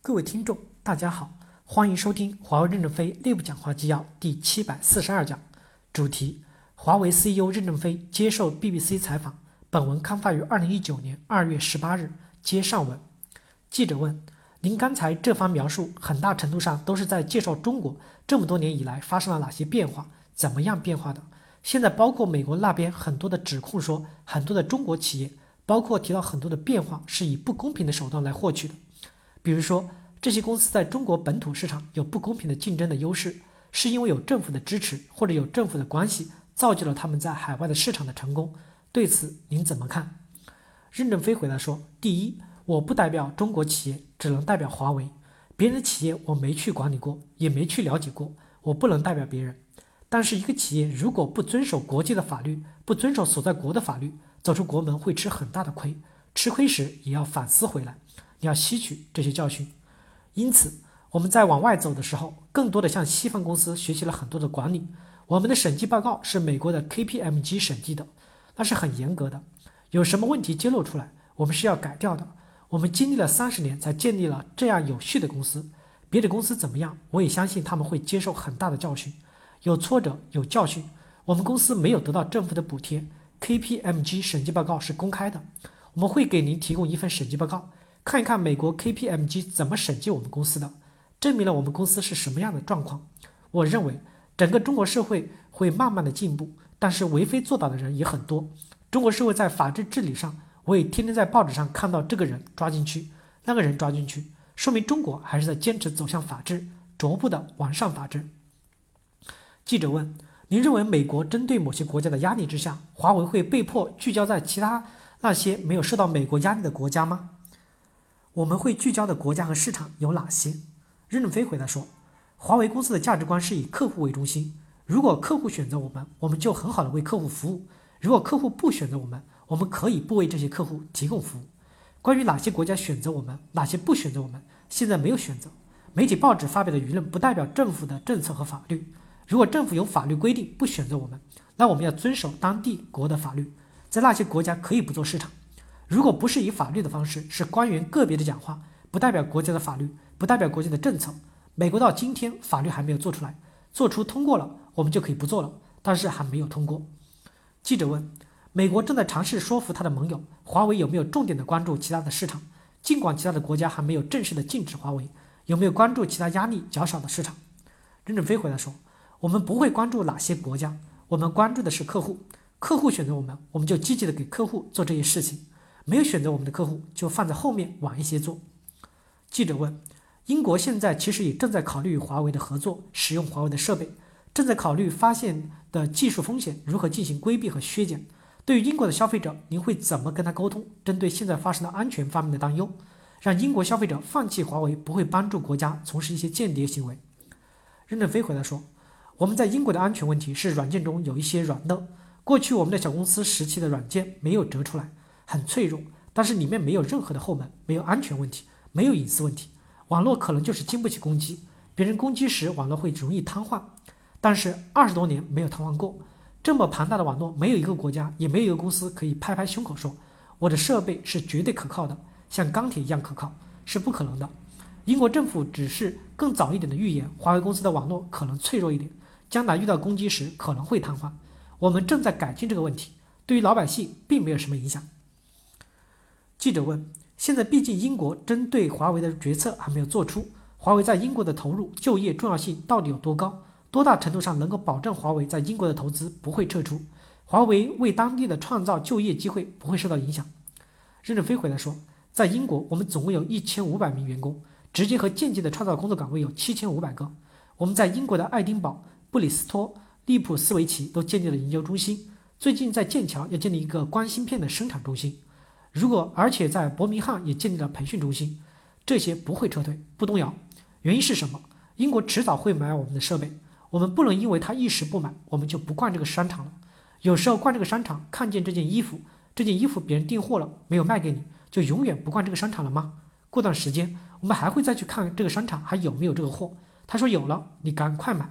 各位听众，大家好，欢迎收听华为任正非内部讲话纪要第七百四十二讲，主题：华为 CEO 任正非接受 BBC 采访。本文刊发于二零一九年二月十八日。接上文，记者问：“您刚才这番描述，很大程度上都是在介绍中国这么多年以来发生了哪些变化，怎么样变化的？现在包括美国那边很多的指控说，很多的中国企业，包括提到很多的变化是以不公平的手段来获取的。”比如说，这些公司在中国本土市场有不公平的竞争的优势，是因为有政府的支持或者有政府的关系，造就了他们在海外的市场的成功。对此您怎么看？任正非回答说：“第一，我不代表中国企业，只能代表华为。别人的企业我没去管理过，也没去了解过，我不能代表别人。但是一个企业如果不遵守国际的法律，不遵守所在国的法律，走出国门会吃很大的亏。吃亏时也要反思回来。”你要吸取这些教训，因此我们在往外走的时候，更多的向西方公司学习了很多的管理。我们的审计报告是美国的 KPMG 审计的，那是很严格的。有什么问题揭露出来，我们是要改掉的。我们经历了三十年才建立了这样有序的公司。别的公司怎么样，我也相信他们会接受很大的教训，有挫折有教训。我们公司没有得到政府的补贴，KPMG 审计报告是公开的，我们会给您提供一份审计报告。看一看美国 KPMG 怎么审计我们公司的，证明了我们公司是什么样的状况。我认为整个中国社会会慢慢的进步，但是为非作歹的人也很多。中国社会在法治治理上，我也天天在报纸上看到这个人抓进去，那个人抓进去，说明中国还是在坚持走向法治，逐步的完善法治。记者问：您认为美国针对某些国家的压力之下，华为会被迫聚焦在其他那些没有受到美国压力的国家吗？我们会聚焦的国家和市场有哪些？任正非回答说：“华为公司的价值观是以客户为中心。如果客户选择我们，我们就很好的为客户服务；如果客户不选择我们，我们可以不为这些客户提供服务。关于哪些国家选择我们，哪些不选择我们，现在没有选择。媒体报纸发表的舆论不代表政府的政策和法律。如果政府有法律规定不选择我们，那我们要遵守当地国的法律，在那些国家可以不做市场。”如果不是以法律的方式，是官员个别的讲话，不代表国家的法律，不代表国家的政策。美国到今天法律还没有做出来，做出通过了，我们就可以不做了，但是还没有通过。记者问：美国正在尝试说服他的盟友，华为有没有重点的关注其他的市场？尽管其他的国家还没有正式的禁止华为，有没有关注其他压力较少的市场？任正非回答说：我们不会关注哪些国家，我们关注的是客户，客户选择我们，我们就积极的给客户做这些事情。没有选择我们的客户，就放在后面晚一些做。记者问：英国现在其实也正在考虑与华为的合作，使用华为的设备，正在考虑发现的技术风险如何进行规避和削减。对于英国的消费者，您会怎么跟他沟通？针对现在发生的安全方面的担忧，让英国消费者放弃华为，不会帮助国家从事一些间谍行为。任正非回答说：我们在英国的安全问题是软件中有一些软漏，过去我们的小公司时期的软件没有折出来。很脆弱，但是里面没有任何的后门，没有安全问题，没有隐私问题，网络可能就是经不起攻击，别人攻击时网络会容易瘫痪，但是二十多年没有瘫痪过，这么庞大的网络，没有一个国家，也没有一个公司可以拍拍胸口说我的设备是绝对可靠的，像钢铁一样可靠，是不可能的。英国政府只是更早一点的预言，华为公司的网络可能脆弱一点，将来遇到攻击时可能会瘫痪，我们正在改进这个问题，对于老百姓并没有什么影响。记者问：“现在毕竟英国针对华为的决策还没有做出，华为在英国的投入、就业重要性到底有多高？多大程度上能够保证华为在英国的投资不会撤出？华为为当地的创造就业机会不会受到影响？”任正非回答说：“在英国，我们总共有一千五百名员工，直接和间接的创造工作岗位有七千五百个。我们在英国的爱丁堡、布里斯托、利普斯维奇都建立了研究中心，最近在剑桥要建立一个光芯片的生产中心。”如果而且在伯明翰也建立了培训中心，这些不会撤退，不动摇。原因是什么？英国迟早会买我们的设备，我们不能因为他一时不买，我们就不逛这个商场了。有时候逛这个商场，看见这件衣服，这件衣服别人订货了，没有卖给你，就永远不逛这个商场了吗？过段时间，我们还会再去看这个商场还有没有这个货。他说有了，你赶快买。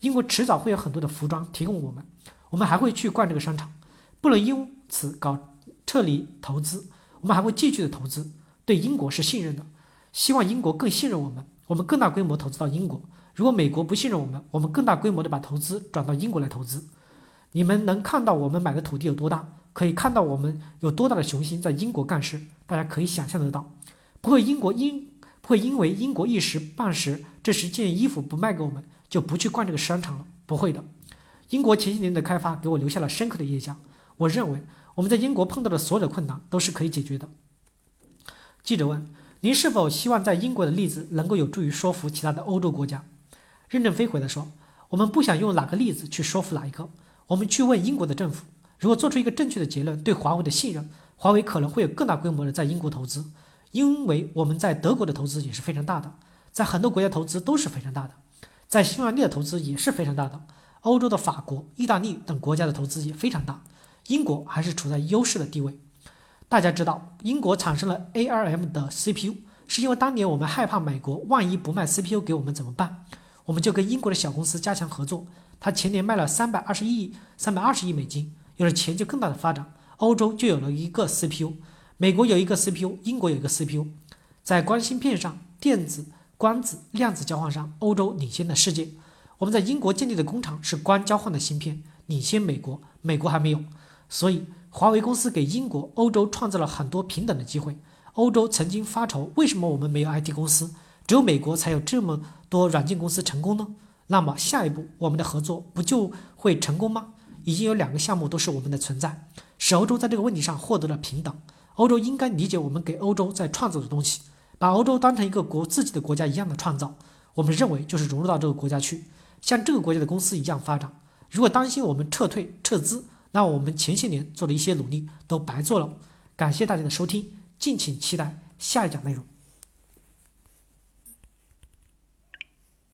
英国迟早会有很多的服装提供我们，我们还会去逛这个商场，不能因此搞。撤离投资，我们还会继续的投资，对英国是信任的。希望英国更信任我们，我们更大规模投资到英国。如果美国不信任我们，我们更大规模的把投资转到英国来投资。你们能看到我们买的土地有多大，可以看到我们有多大的雄心在英国干事，大家可以想象得到。不会英国因不会因为英国一时半时这十件衣服不卖给我们，就不去逛这个商场了。不会的。英国前几年的开发给我留下了深刻的印象。我认为我们在英国碰到的所有的困难都是可以解决的。记者问：您是否希望在英国的例子能够有助于说服其他的欧洲国家？任正非回答说：“我们不想用哪个例子去说服哪一个，我们去问英国的政府，如果做出一个正确的结论，对华为的信任，华为可能会有更大规模的在英国投资，因为我们在德国的投资也是非常大的，在很多国家投资都是非常大的，在匈牙利的投资也是非常大的，欧洲的法国、意大利等国家的投资也非常大，英国还是处在优势的地位。大家知道，英国产生了 ARM 的 CPU，是因为当年我们害怕美国万一不卖 CPU 给我们怎么办？”我们就跟英国的小公司加强合作，他前年卖了三百二十亿、三百二十亿美金，有了钱就更大的发展。欧洲就有了一个 CPU，美国有一个 CPU，英国有一个 CPU，在光芯片上、电子、光子、量子交换上，欧洲领先的世界。我们在英国建立的工厂是光交换的芯片，领先美国，美国还没有。所以，华为公司给英国、欧洲创造了很多平等的机会。欧洲曾经发愁，为什么我们没有 IT 公司？只有美国才有这么多软件公司成功呢？那么下一步我们的合作不就会成功吗？已经有两个项目都是我们的存在，使欧洲在这个问题上获得了平等。欧洲应该理解我们给欧洲在创造的东西，把欧洲当成一个国自己的国家一样的创造。我们认为就是融入到这个国家去，像这个国家的公司一样发展。如果担心我们撤退撤资，那我们前些年做的一些努力都白做了。感谢大家的收听，敬请期待下一讲内容。